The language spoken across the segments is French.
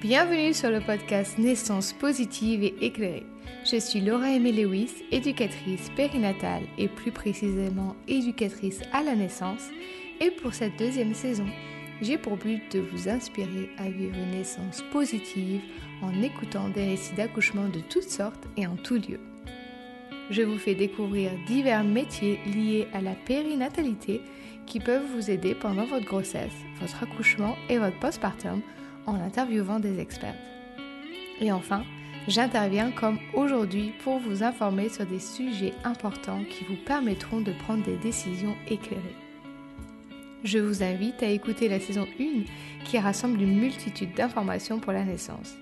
Bienvenue sur le podcast Naissance positive et éclairée. Je suis Laura Aimée Lewis, éducatrice périnatale et plus précisément éducatrice à la naissance. Et pour cette deuxième saison, j'ai pour but de vous inspirer à vivre une naissance positive en écoutant des récits d'accouchement de toutes sortes et en tout lieu. Je vous fais découvrir divers métiers liés à la périnatalité qui peuvent vous aider pendant votre grossesse, votre accouchement et votre postpartum en interviewant des experts. Et enfin, j'interviens comme aujourd'hui pour vous informer sur des sujets importants qui vous permettront de prendre des décisions éclairées. Je vous invite à écouter la saison 1 qui rassemble une multitude d'informations pour la naissance.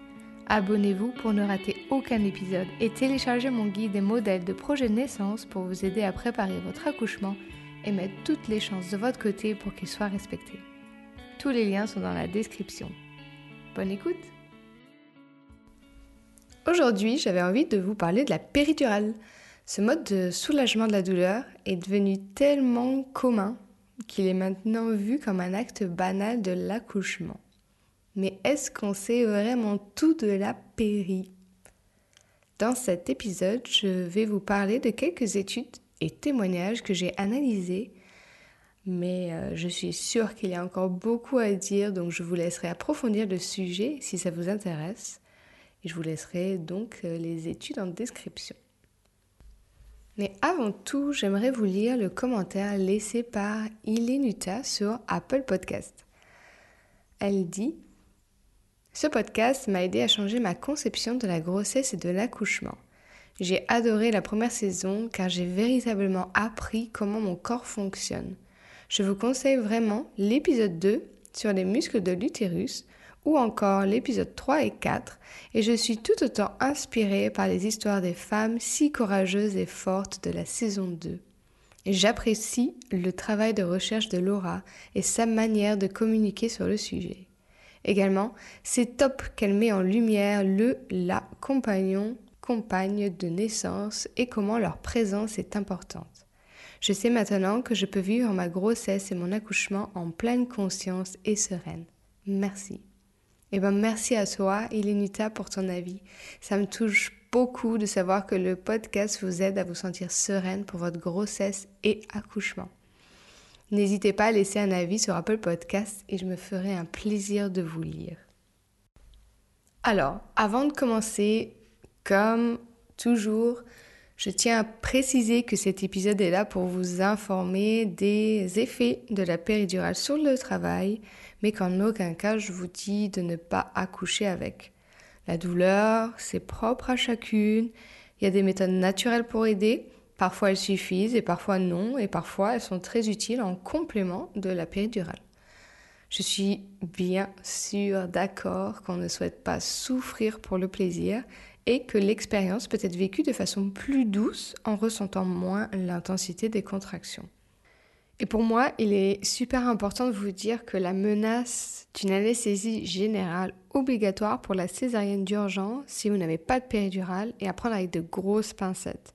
Abonnez-vous pour ne rater aucun épisode et téléchargez mon guide des modèles de projet de naissance pour vous aider à préparer votre accouchement et mettre toutes les chances de votre côté pour qu'il soit respecté. Tous les liens sont dans la description. Bonne écoute Aujourd'hui, j'avais envie de vous parler de la péridurale. Ce mode de soulagement de la douleur est devenu tellement commun qu'il est maintenant vu comme un acte banal de l'accouchement. Mais est-ce qu'on sait vraiment tout de la péri? Dans cet épisode, je vais vous parler de quelques études et témoignages que j'ai analysés mais euh, je suis sûre qu'il y a encore beaucoup à dire, donc je vous laisserai approfondir le sujet si ça vous intéresse. Et je vous laisserai donc euh, les études en description. Mais avant tout, j'aimerais vous lire le commentaire laissé par Ilenuta sur Apple Podcast. Elle dit Ce podcast m'a aidé à changer ma conception de la grossesse et de l'accouchement. J'ai adoré la première saison car j'ai véritablement appris comment mon corps fonctionne je vous conseille vraiment l'épisode 2 sur les muscles de l'utérus ou encore l'épisode 3 et 4 et je suis tout autant inspirée par les histoires des femmes si courageuses et fortes de la saison 2. J'apprécie le travail de recherche de Laura et sa manière de communiquer sur le sujet. Également, c'est top qu'elle met en lumière le la compagnon, compagne de naissance et comment leur présence est importante. Je sais maintenant que je peux vivre ma grossesse et mon accouchement en pleine conscience et sereine. Merci. Eh bien, merci à toi, Elenita, pour ton avis. Ça me touche beaucoup de savoir que le podcast vous aide à vous sentir sereine pour votre grossesse et accouchement. N'hésitez pas à laisser un avis sur Apple Podcast et je me ferai un plaisir de vous lire. Alors, avant de commencer, comme toujours, je tiens à préciser que cet épisode est là pour vous informer des effets de la péridurale sur le travail, mais qu'en aucun cas je vous dis de ne pas accoucher avec. La douleur, c'est propre à chacune. Il y a des méthodes naturelles pour aider. Parfois elles suffisent et parfois non, et parfois elles sont très utiles en complément de la péridurale. Je suis bien sûr d'accord qu'on ne souhaite pas souffrir pour le plaisir et que l'expérience peut être vécue de façon plus douce en ressentant moins l'intensité des contractions. Et pour moi, il est super important de vous dire que la menace d'une anesthésie générale obligatoire pour la césarienne d'urgence si vous n'avez pas de péridurale est à prendre avec de grosses pincettes.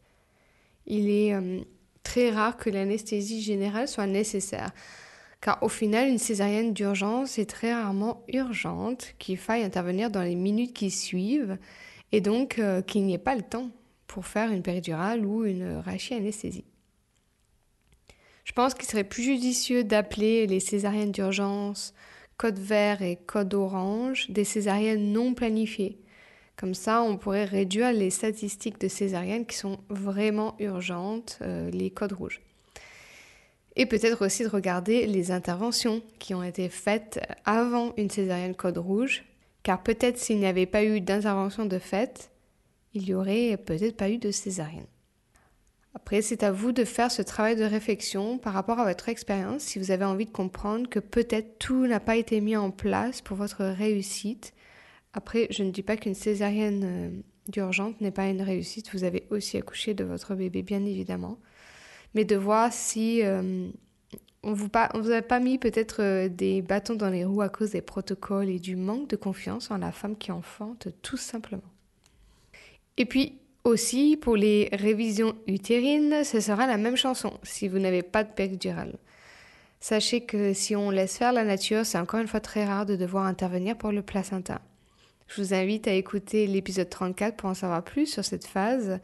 Il est euh, très rare que l'anesthésie générale soit nécessaire, car au final, une césarienne d'urgence est très rarement urgente, qu'il faille intervenir dans les minutes qui suivent, et donc euh, qu'il n'y ait pas le temps pour faire une péridurale ou une rachianesthésie. Je pense qu'il serait plus judicieux d'appeler les césariennes d'urgence code vert et code orange des césariennes non planifiées. Comme ça, on pourrait réduire les statistiques de césariennes qui sont vraiment urgentes, euh, les codes rouges. Et peut-être aussi de regarder les interventions qui ont été faites avant une césarienne code rouge car peut-être s'il n'y avait pas eu d'intervention de fait, il n'y aurait peut-être pas eu de césarienne. Après, c'est à vous de faire ce travail de réflexion par rapport à votre expérience si vous avez envie de comprendre que peut-être tout n'a pas été mis en place pour votre réussite. Après, je ne dis pas qu'une césarienne euh, d'urgence n'est pas une réussite, vous avez aussi accouché de votre bébé, bien évidemment. Mais de voir si euh, on vous, pas, vous a pas mis peut-être euh, des bâtons dans les roues à cause des protocoles et du manque de confiance en la femme qui enfante, tout simplement. Et puis aussi, pour les révisions utérines, ce sera la même chanson si vous n'avez pas de péridurale. Sachez que si on laisse faire la nature, c'est encore une fois très rare de devoir intervenir pour le placenta. Je vous invite à écouter l'épisode 34 pour en savoir plus sur cette phase.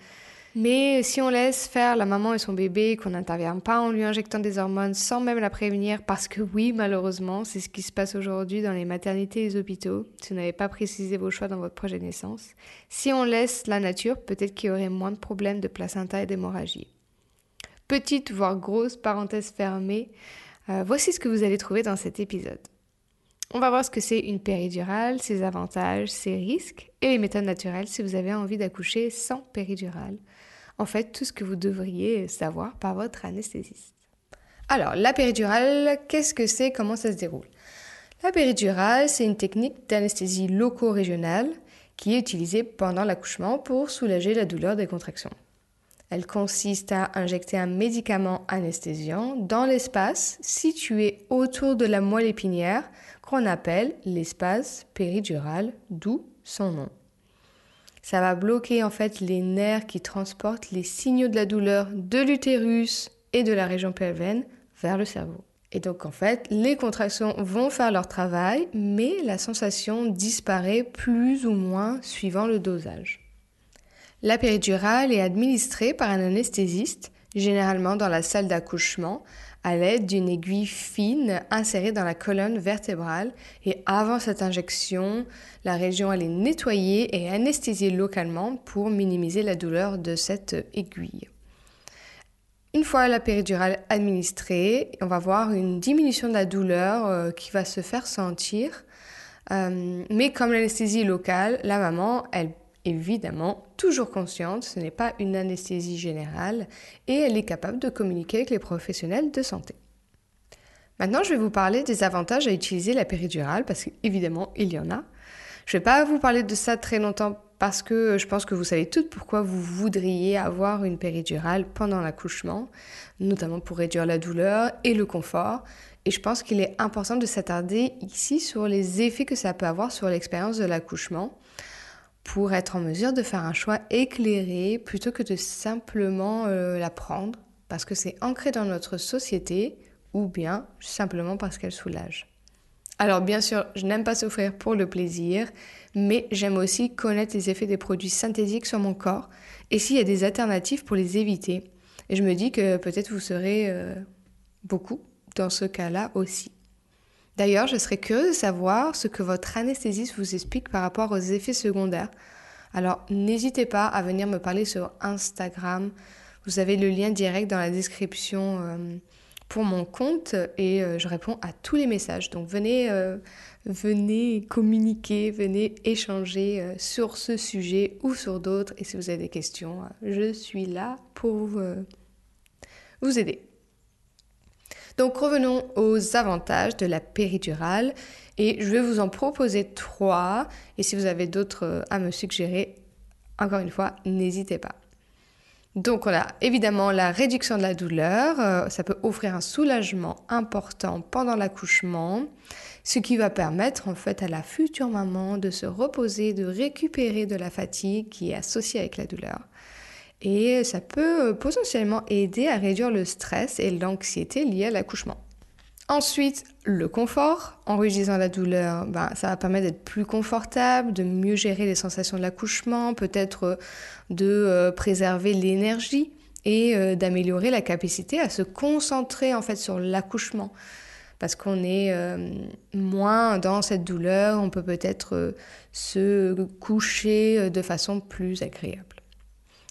Mais si on laisse faire la maman et son bébé, qu'on n'intervient pas en lui injectant des hormones sans même la prévenir, parce que oui, malheureusement, c'est ce qui se passe aujourd'hui dans les maternités et les hôpitaux, si vous n'avez pas précisé vos choix dans votre projet de naissance, si on laisse la nature, peut-être qu'il y aurait moins de problèmes de placenta et d'hémorragie. Petite, voire grosse parenthèse fermée, euh, voici ce que vous allez trouver dans cet épisode. On va voir ce que c'est une péridurale, ses avantages, ses risques et les méthodes naturelles si vous avez envie d'accoucher sans péridurale. En fait, tout ce que vous devriez savoir par votre anesthésiste. Alors, la péridurale, qu'est-ce que c'est? Comment ça se déroule? La péridurale, c'est une technique d'anesthésie loco-régionale qui est utilisée pendant l'accouchement pour soulager la douleur des contractions. Elle consiste à injecter un médicament anesthésiant dans l'espace situé autour de la moelle épinière qu'on appelle l'espace péridural, d'où son nom. Ça va bloquer en fait les nerfs qui transportent les signaux de la douleur de l'utérus et de la région pelvienne vers le cerveau. Et donc en fait, les contractions vont faire leur travail, mais la sensation disparaît plus ou moins suivant le dosage. La péridurale est administrée par un anesthésiste, généralement dans la salle d'accouchement, à l'aide d'une aiguille fine insérée dans la colonne vertébrale. Et avant cette injection, la région est nettoyée et anesthésiée localement pour minimiser la douleur de cette aiguille. Une fois la péridurale administrée, on va voir une diminution de la douleur euh, qui va se faire sentir. Euh, mais comme l'anesthésie locale, la maman, elle évidemment toujours consciente, ce n'est pas une anesthésie générale et elle est capable de communiquer avec les professionnels de santé. Maintenant, je vais vous parler des avantages à utiliser la péridurale parce qu'évidemment, il y en a. Je ne vais pas vous parler de ça très longtemps parce que je pense que vous savez toutes pourquoi vous voudriez avoir une péridurale pendant l'accouchement, notamment pour réduire la douleur et le confort. Et je pense qu'il est important de s'attarder ici sur les effets que ça peut avoir sur l'expérience de l'accouchement pour être en mesure de faire un choix éclairé plutôt que de simplement euh, la prendre parce que c'est ancré dans notre société ou bien simplement parce qu'elle soulage. Alors bien sûr, je n'aime pas souffrir pour le plaisir, mais j'aime aussi connaître les effets des produits synthétiques sur mon corps et s'il y a des alternatives pour les éviter. Et je me dis que peut-être vous serez euh, beaucoup dans ce cas-là aussi. D'ailleurs, je serais curieuse de savoir ce que votre anesthésiste vous explique par rapport aux effets secondaires. Alors, n'hésitez pas à venir me parler sur Instagram. Vous avez le lien direct dans la description euh, pour mon compte et euh, je réponds à tous les messages. Donc, venez, euh, venez communiquer, venez échanger sur ce sujet ou sur d'autres. Et si vous avez des questions, je suis là pour vous aider. Donc revenons aux avantages de la péridurale et je vais vous en proposer trois. Et si vous avez d'autres euh, à me suggérer, encore une fois, n'hésitez pas. Donc on a évidemment la réduction de la douleur, euh, ça peut offrir un soulagement important pendant l'accouchement, ce qui va permettre en fait à la future maman de se reposer, de récupérer de la fatigue qui est associée avec la douleur et ça peut euh, potentiellement aider à réduire le stress et l'anxiété liés à l'accouchement. Ensuite, le confort. En réduisant la douleur, ben, ça va permettre d'être plus confortable, de mieux gérer les sensations de l'accouchement, peut-être euh, de euh, préserver l'énergie et d'améliorer la capacité à se concentrer en fait sur l'accouchement. Parce qu'on est moins dans cette douleur, on peut peut-être se coucher de façon plus agréable.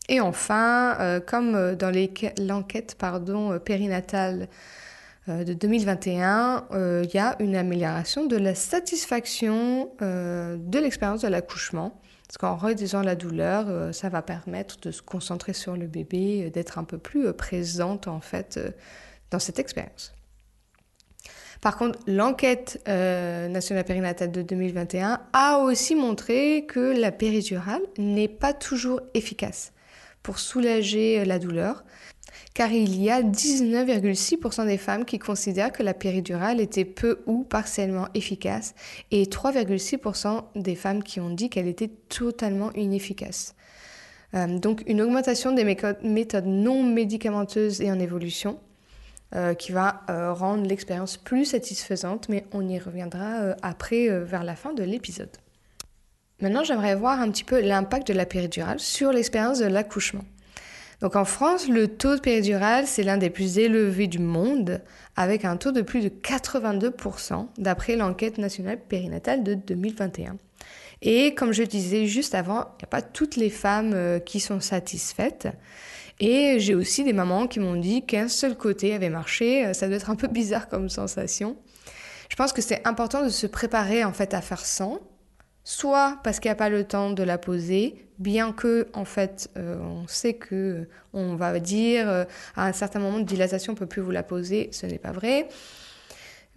Et enfin, euh, comme euh, dans l'enquête euh, périnatale de 2021, il y a une amélioration de la satisfaction de l'expérience de l'accouchement. Parce qu'en réduisant la douleur, ça va permettre de se concentrer sur le bébé, d'être un peu plus présente en fait dans cette expérience. Par contre, l'enquête nationale périnatale de 2021 a aussi montré que la péridurale n'est pas toujours efficace pour soulager euh, la douleur, car il y a 19,6% des femmes qui considèrent que la péridurale était peu ou partiellement efficace et 3,6% des femmes qui ont dit qu'elle était totalement inefficace. Euh, donc une augmentation des méthodes non médicamenteuses et en évolution euh, qui va rendre l'expérience plus satisfaisante, mais on y reviendra après vers la fin de l'épisode. Maintenant, j'aimerais voir un petit peu l'impact de la péridurale sur l'expérience de l'accouchement. Donc en France, le taux de péridurale, c'est l'un des plus élevés du monde, avec un taux de plus de 82% d'après l'enquête nationale périnatale de 2021. Et comme je disais juste avant, il n'y a pas toutes les femmes euh, qui sont satisfaites. Et j'ai aussi des mamans qui m'ont dit qu'un seul côté avait marché. Ça doit être un peu bizarre comme sensation. Je pense que c'est important de se préparer en fait à faire sans, soit parce qu'il n'y a pas le temps de la poser, bien que en fait euh, on sait que on va dire euh, à un certain moment de dilatation on peut plus vous la poser, ce n'est pas vrai.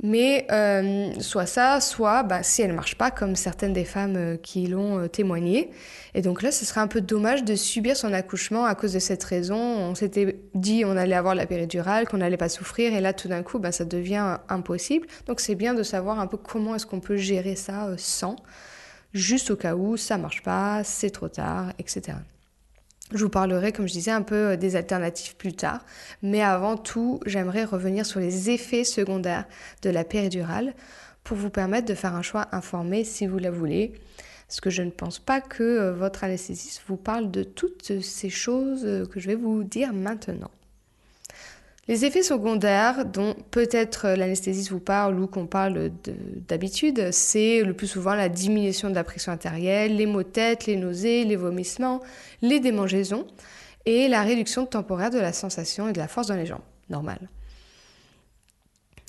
Mais euh, soit ça, soit bah, si elle ne marche pas, comme certaines des femmes euh, qui l'ont euh, témoigné. Et donc là, ce serait un peu dommage de subir son accouchement à cause de cette raison. On s'était dit on allait avoir la péridurale, qu'on n'allait pas souffrir, et là, tout d'un coup, bah, ça devient impossible. Donc c'est bien de savoir un peu comment est-ce qu'on peut gérer ça sans, juste au cas où ça marche pas, c'est trop tard, etc. Je vous parlerai, comme je disais, un peu euh, des alternatives plus tard. Mais avant tout, j'aimerais revenir sur les effets secondaires de la péridurale pour vous permettre de faire un choix informé si vous la voulez. Parce que je ne pense pas que euh, votre anesthésiste vous parle de toutes ces choses euh, que je vais vous dire maintenant. Les effets secondaires dont peut-être l'anesthésiste vous parle ou qu'on parle d'habitude, c'est le plus souvent la diminution de la pression artérielle, les maux de tête, les nausées, les vomissements, les démangeaisons et la réduction temporaire de la sensation et de la force dans les jambes. Normal.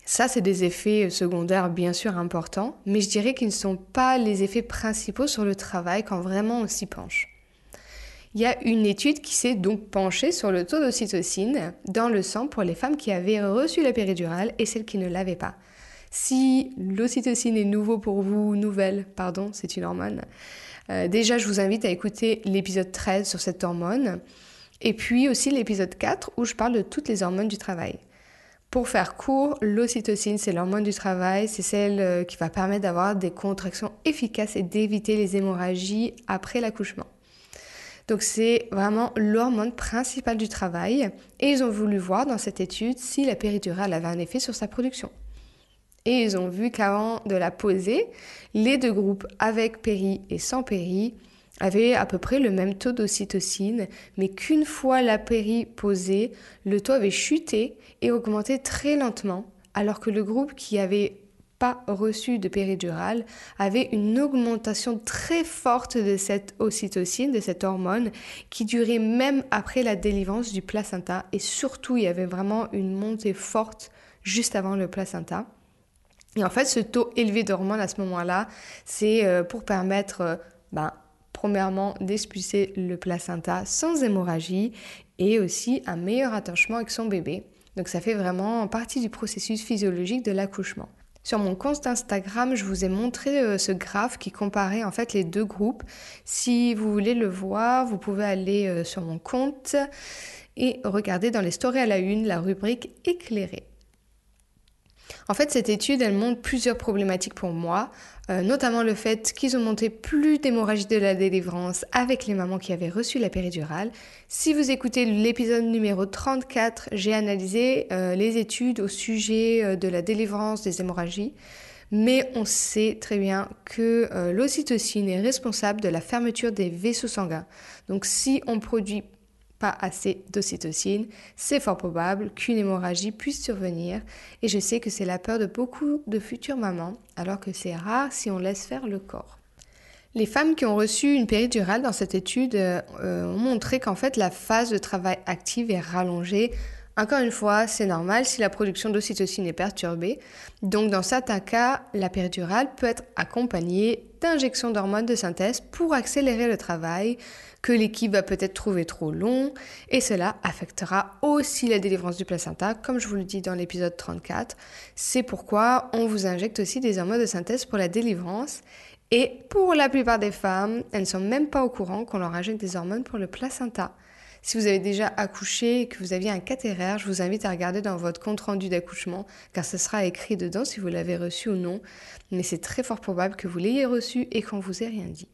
Ça, c'est des effets secondaires bien sûr importants, mais je dirais qu'ils ne sont pas les effets principaux sur le travail quand vraiment on s'y penche. Il y a une étude qui s'est donc penchée sur le taux d'ocytocine dans le sang pour les femmes qui avaient reçu la péridurale et celles qui ne l'avaient pas. Si l'ocytocine est nouveau pour vous, nouvelle, pardon, c'est une hormone, euh, déjà je vous invite à écouter l'épisode 13 sur cette hormone et puis aussi l'épisode 4 où je parle de toutes les hormones du travail. Pour faire court, l'ocytocine, c'est l'hormone du travail, c'est celle euh, qui va permettre d'avoir des contractions efficaces et d'éviter les hémorragies après l'accouchement. Donc c'est vraiment l'hormone principale du travail et ils ont voulu voir dans cette étude si la péridurale avait un effet sur sa production. Et ils ont vu qu'avant de la poser, les deux groupes avec péri et sans péri avaient à peu près le même taux d'ocytocine, mais qu'une fois la péri posée, le taux avait chuté et augmenté très lentement, alors que le groupe qui avait reçu de péridurale avait une augmentation très forte de cette ocytocine, de cette hormone, qui durait même après la délivrance du placenta. Et surtout, il y avait vraiment une montée forte juste avant le placenta. Et en fait, ce taux élevé d'hormones à ce moment-là, c'est euh, pour permettre, euh, ben, premièrement, d'expulser le placenta sans hémorragie et aussi un meilleur attachement avec son bébé. Donc ça fait vraiment partie du processus physiologique de l'accouchement. Sur mon compte Instagram, je vous ai montré euh, ce graphe qui comparait en fait les deux groupes. Si vous voulez le voir, vous pouvez aller euh, sur mon compte et regarder dans les stories à la une la rubrique éclairée. En fait, cette étude, elle montre plusieurs problématiques pour moi, euh, notamment le fait qu'ils ont monté plus d'hémorragie de la délivrance avec les mamans qui avaient reçu la péridurale. Si vous écoutez l'épisode numéro 34, j'ai analysé euh, les études au sujet euh, de la délivrance des hémorragies. Mais on sait très bien que l'ocytocine est responsable de la fermeture des vaisseaux sanguins. Donc si on produit pas assez d'ocytocine, c'est fort probable qu'une hémorragie puisse survenir et je sais que c'est la peur de beaucoup de futures mamans alors que c'est rare si on laisse faire le corps. Les femmes qui ont reçu une péridurale dans cette étude euh, ont montré qu'en fait la phase de travail active est rallongée. Encore une fois, c'est normal si la production d'ocytocine est perturbée. Donc dans certains cas, la péridurale peut être accompagnée d'injections d'hormones de synthèse pour accélérer le travail, que l'équipe va peut-être trouver trop long, et cela affectera aussi la délivrance du placenta, comme je vous le dis dans l'épisode 34. C'est pourquoi on vous injecte aussi des hormones de synthèse pour la délivrance, et pour la plupart des femmes, elles ne sont même pas au courant qu'on leur injecte des hormones pour le placenta. Si vous avez déjà accouché et que vous aviez un catéraire, je vous invite à regarder dans votre compte rendu d'accouchement, car ce sera écrit dedans si vous l'avez reçu ou non. Mais c'est très fort probable que vous l'ayez reçu et qu'on vous ait rien dit.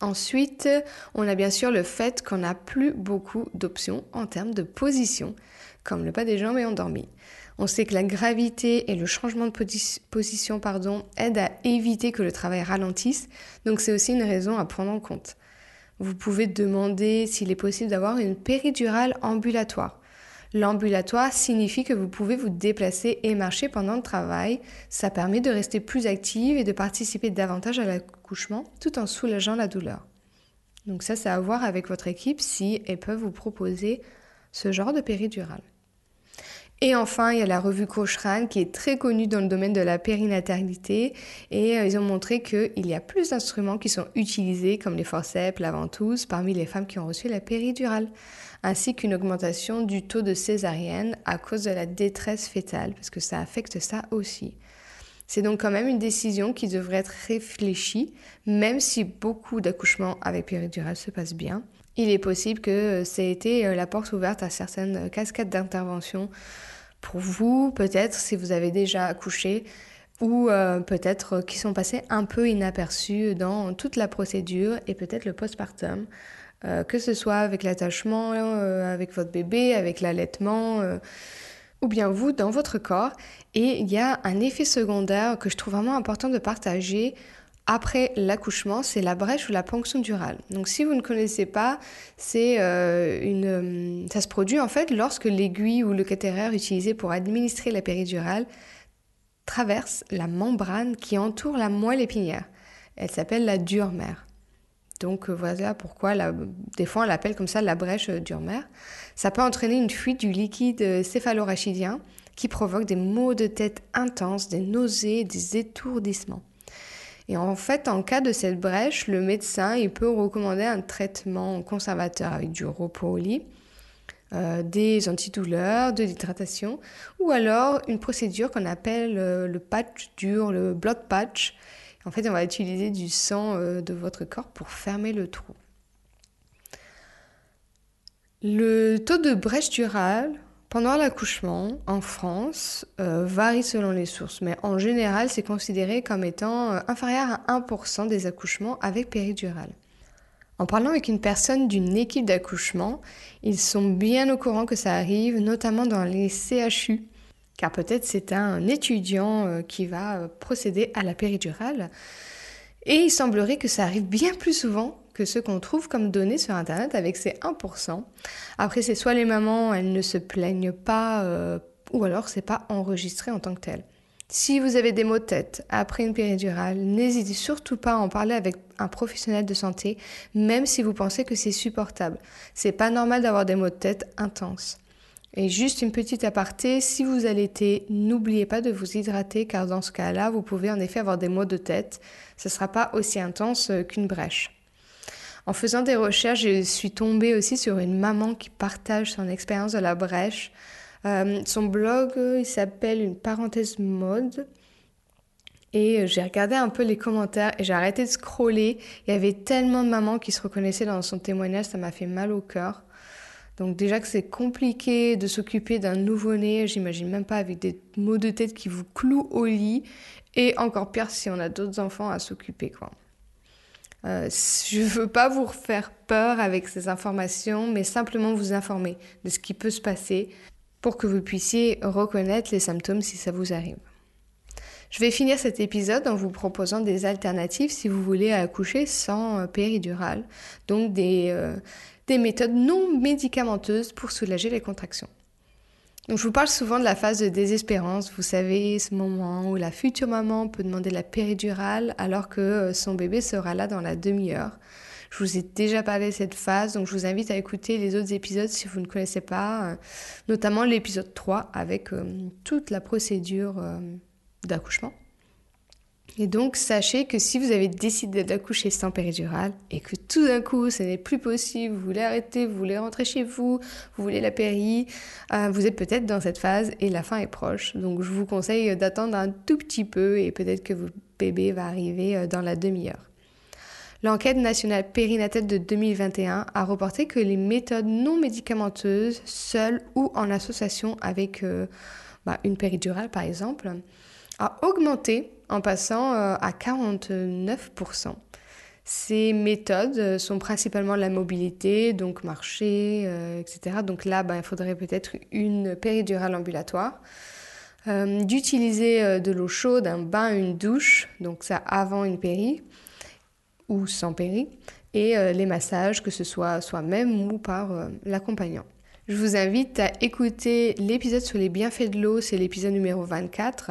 Ensuite, on a bien sûr le fait qu'on n'a plus beaucoup d'options en termes de position, comme le pas des jambes et endormi. On sait que la gravité et le changement de position pardon, aident à éviter que le travail ralentisse, donc c'est aussi une raison à prendre en compte. Vous pouvez demander s'il est possible d'avoir une péridurale ambulatoire. L'ambulatoire signifie que vous pouvez vous déplacer et marcher pendant le travail. Ça permet de rester plus active et de participer davantage à l'accouchement tout en soulageant la douleur. Donc ça, c'est à voir avec votre équipe si elles peuvent vous proposer ce genre de péridurale. Et enfin, il y a la revue Cochrane qui est très connue dans le domaine de la périnatalité et euh, ils ont montré qu'il y a plus d'instruments qui sont utilisés comme les forceps, la ventouse parmi les femmes qui ont reçu la péridurale, ainsi qu'une augmentation du taux de césarienne à cause de la détresse fétale parce que ça affecte ça aussi. C'est donc quand même une décision qui devrait être réfléchie, même si beaucoup d'accouchements avec péridurale se passent bien. Il est possible que ça ait été euh, la porte ouverte à certaines cascades d'intervention pour vous, peut-être si vous avez déjà accouché, ou euh, peut-être qui sont passés un peu inaperçus dans toute la procédure et peut-être le postpartum, euh, que ce soit avec l'attachement, euh, avec votre bébé, avec l'allaitement, ou bien vous dans votre corps. Et il y a un effet secondaire que je trouve vraiment important de partager après l'accouchement, c'est la brèche ou la ponction durale. Donc si vous ne connaissez pas, c'est euh, une, euh, ça se produit en fait lorsque l'aiguille ou le cathéter utilisé pour administrer la péridurale traverse la membrane qui entoure la moelle épinière. Elle s'appelle la dure-mère. Donc euh, voilà pourquoi des fois on l'appelle comme ça la brèche dure-mère. Ça peut entraîner une fuite du liquide céphalorachidien qui provoque des maux de tête intenses, des nausées, des étourdissements. Et en fait, en cas de cette brèche, le médecin il peut recommander un traitement conservateur avec du repos au lit, euh, des antidouleurs, de l'hydratation, ou alors une procédure qu'on appelle euh, le patch dur, le blood patch. En fait, on va utiliser du sang euh, de votre corps pour fermer le trou. Le taux de brèche durale pendant l'accouchement, en France, euh, varie selon les sources, mais en général, c'est considéré comme étant euh, inférieur à 1% des accouchements avec péridurale. En parlant avec une personne d'une équipe d'accouchement, ils sont bien au courant que ça arrive, notamment dans les CHU, car peut-être c'est un étudiant euh, qui va procéder à la péridurale. Et il semblerait que ça arrive bien plus souvent que ce qu'on trouve comme données sur Internet avec ces 1%. Après, c'est soit les mamans, elles ne se plaignent pas, euh, ou alors c'est pas enregistré en tant que tel. Si vous avez des maux de tête après une péridurale, n'hésitez surtout pas à en parler avec un professionnel de santé, même si vous pensez que c'est supportable. C'est pas normal d'avoir des maux de tête intenses. Et juste une petite aparté, si vous allaitez, n'oubliez pas de vous hydrater car dans ce cas-là, vous pouvez en effet avoir des maux de tête. Ce ne sera pas aussi intense euh, qu'une brèche. En faisant des recherches, je suis tombée aussi sur une maman qui partage son expérience de la brèche. Euh, son blog, il s'appelle Une parenthèse mode. Et euh, j'ai regardé un peu les commentaires et j'ai arrêté de scroller. Il y avait tellement de mamans qui se reconnaissaient dans son témoignage, ça m'a fait mal au cœur. Donc déjà que c'est compliqué de s'occuper d'un nouveau-né, j'imagine même pas avec des maux de tête qui vous clouent au lit. Et encore pire si on a d'autres enfants à s'occuper, quoi. Euh, je ne veux pas vous faire peur avec ces informations, mais simplement vous informer de ce qui peut se passer pour que vous puissiez reconnaître les symptômes si ça vous arrive. Je vais finir cet épisode en vous proposant des alternatives si vous voulez accoucher sans euh, péridurale, donc euh, des méthodes non médicamenteuses pour soulager les contractions. Donc, je vous parle souvent de la phase de désespérance. Vous savez, ce moment où la future maman peut demander la péridurale alors que euh, son bébé sera là dans la demi-heure. Je vous ai déjà parlé de cette phase, donc je vous invite à écouter les autres épisodes si vous ne connaissez pas, euh, notamment l'épisode 3 avec euh, toute la procédure d'accouchement. Et donc, sachez que si vous avez décidé d'accoucher sans péridurale et que tout d'un coup, ce n'est plus possible, vous voulez arrêter, vous voulez rentrer chez vous, vous voulez la péri, euh, vous êtes peut-être dans cette phase et la fin est proche. Donc, je vous conseille d'attendre un tout petit peu et peut-être que votre bébé va arriver euh, dans la demi-heure. L'enquête nationale périnatale de 2021 a reporté que les méthodes non médicamenteuses, seules ou en association avec euh, bah, une péridurale par exemple, a augmenté en passant euh, à 49%. Ces méthodes sont principalement la mobilité, donc marcher, etc. Donc là, ben, il faudrait peut-être une péridurale ambulatoire. Euh, d'utiliser euh, de l'eau chaude, un bain, une douche, donc ça avant une péri ou sans péri, et euh, les massages, que ce soit soi-même ou par l'accompagnant. Je vous invite à écouter l'épisode sur les bienfaits de l'eau, c'est l'épisode numéro 24.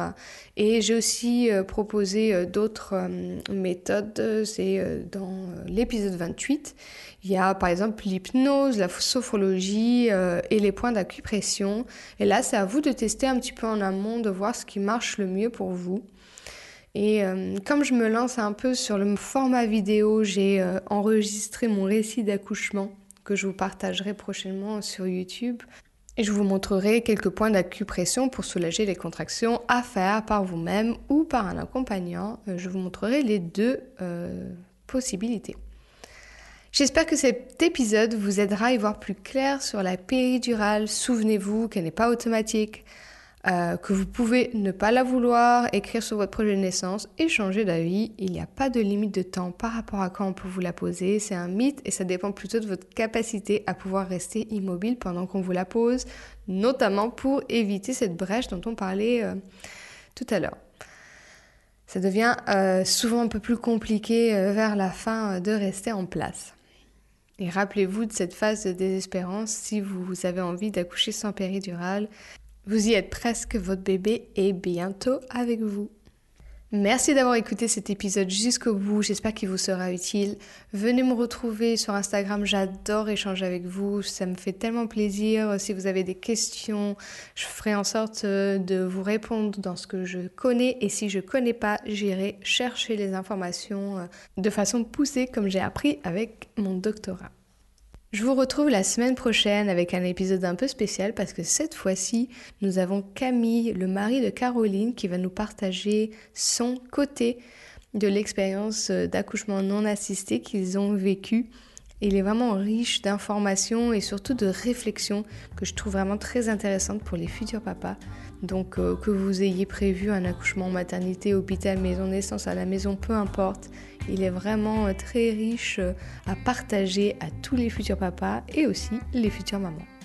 Et j'ai aussi proposé d'autres méthodes, c'est dans l'épisode 28. Il y a par exemple l'hypnose, la sophrologie euh, et les points d'acupression. Et là, c'est à vous de tester un petit peu en amont, de voir ce qui marche le mieux pour vous. Et euh, comme je me lance un peu sur le format vidéo, j'ai euh, enregistré mon récit d'accouchement que je vous partagerai prochainement sur YouTube. Et je vous montrerai quelques points d'acupression pour soulager les contractions à faire par vous-même ou par un accompagnant. Je vous montrerai les deux possibilités. J'espère que cet épisode vous aidera à y voir plus clair sur la péridurale. Souvenez-vous qu'elle n'est pas automatique, euh, que vous pouvez ne pas la vouloir, écrire sur votre projet de naissance et changer d'avis. Il n'y a pas de limite de temps par rapport à quand on peut vous la poser. C'est un mythe et ça dépend plutôt de votre capacité à pouvoir rester immobile pendant qu'on vous la pose, notamment pour éviter cette brèche dont on parlait euh, tout à l'heure ça devient euh, souvent un peu plus compliqué vers la fin de rester en place. Et rappelez-vous de cette phase de désespérance si vous avez envie d'accoucher sans péridurale. Vous y êtes presque, votre bébé est bientôt avec vous. Merci d'avoir écouté cet épisode jusqu'au bout, j'espère qu'il vous sera utile. Venez me retrouver sur Instagram, j'adore échanger avec vous, ça me fait tellement plaisir. Si vous avez des questions, je ferai en sorte euh, de vous répondre dans ce que je connais et si je connais pas, j'irai chercher les informations euh, de façon poussée comme j'ai appris avec mon doctorat. Je vous retrouve la semaine prochaine avec un épisode un peu spécial parce que cette fois-ci, nous avons Camille, le mari de Caroline, qui va nous partager son côté de l'expérience d'accouchement non assisté qu'ils ont vécu. Il est vraiment riche d'informations et surtout de réflexions que je trouve vraiment très intéressantes pour les futurs papas. Donc euh, que vous ayez prévu un accouchement en maternité, hôpital, maison naissance, à la maison, peu importe, il est vraiment euh, très riche euh, à partager à tous les futurs papas et aussi les futures mamans.